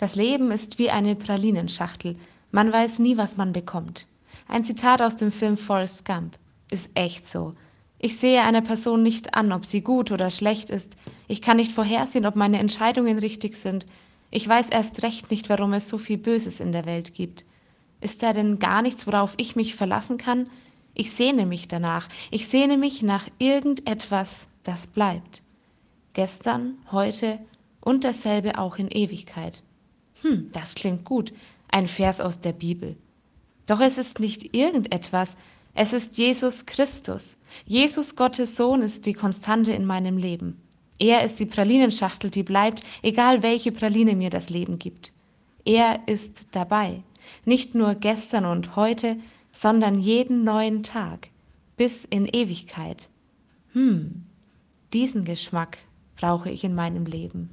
Das Leben ist wie eine Pralinenschachtel. Man weiß nie, was man bekommt. Ein Zitat aus dem Film Forrest Gump. Ist echt so. Ich sehe einer Person nicht an, ob sie gut oder schlecht ist. Ich kann nicht vorhersehen, ob meine Entscheidungen richtig sind. Ich weiß erst recht nicht, warum es so viel Böses in der Welt gibt. Ist da denn gar nichts, worauf ich mich verlassen kann? Ich sehne mich danach. Ich sehne mich nach irgendetwas, das bleibt. Gestern, heute und dasselbe auch in Ewigkeit. Hm, das klingt gut. Ein Vers aus der Bibel. Doch es ist nicht irgendetwas, es ist Jesus Christus. Jesus Gottes Sohn ist die Konstante in meinem Leben. Er ist die Pralinenschachtel, die bleibt, egal welche Praline mir das Leben gibt. Er ist dabei. Nicht nur gestern und heute, sondern jeden neuen Tag, bis in Ewigkeit. Hm, diesen Geschmack brauche ich in meinem Leben.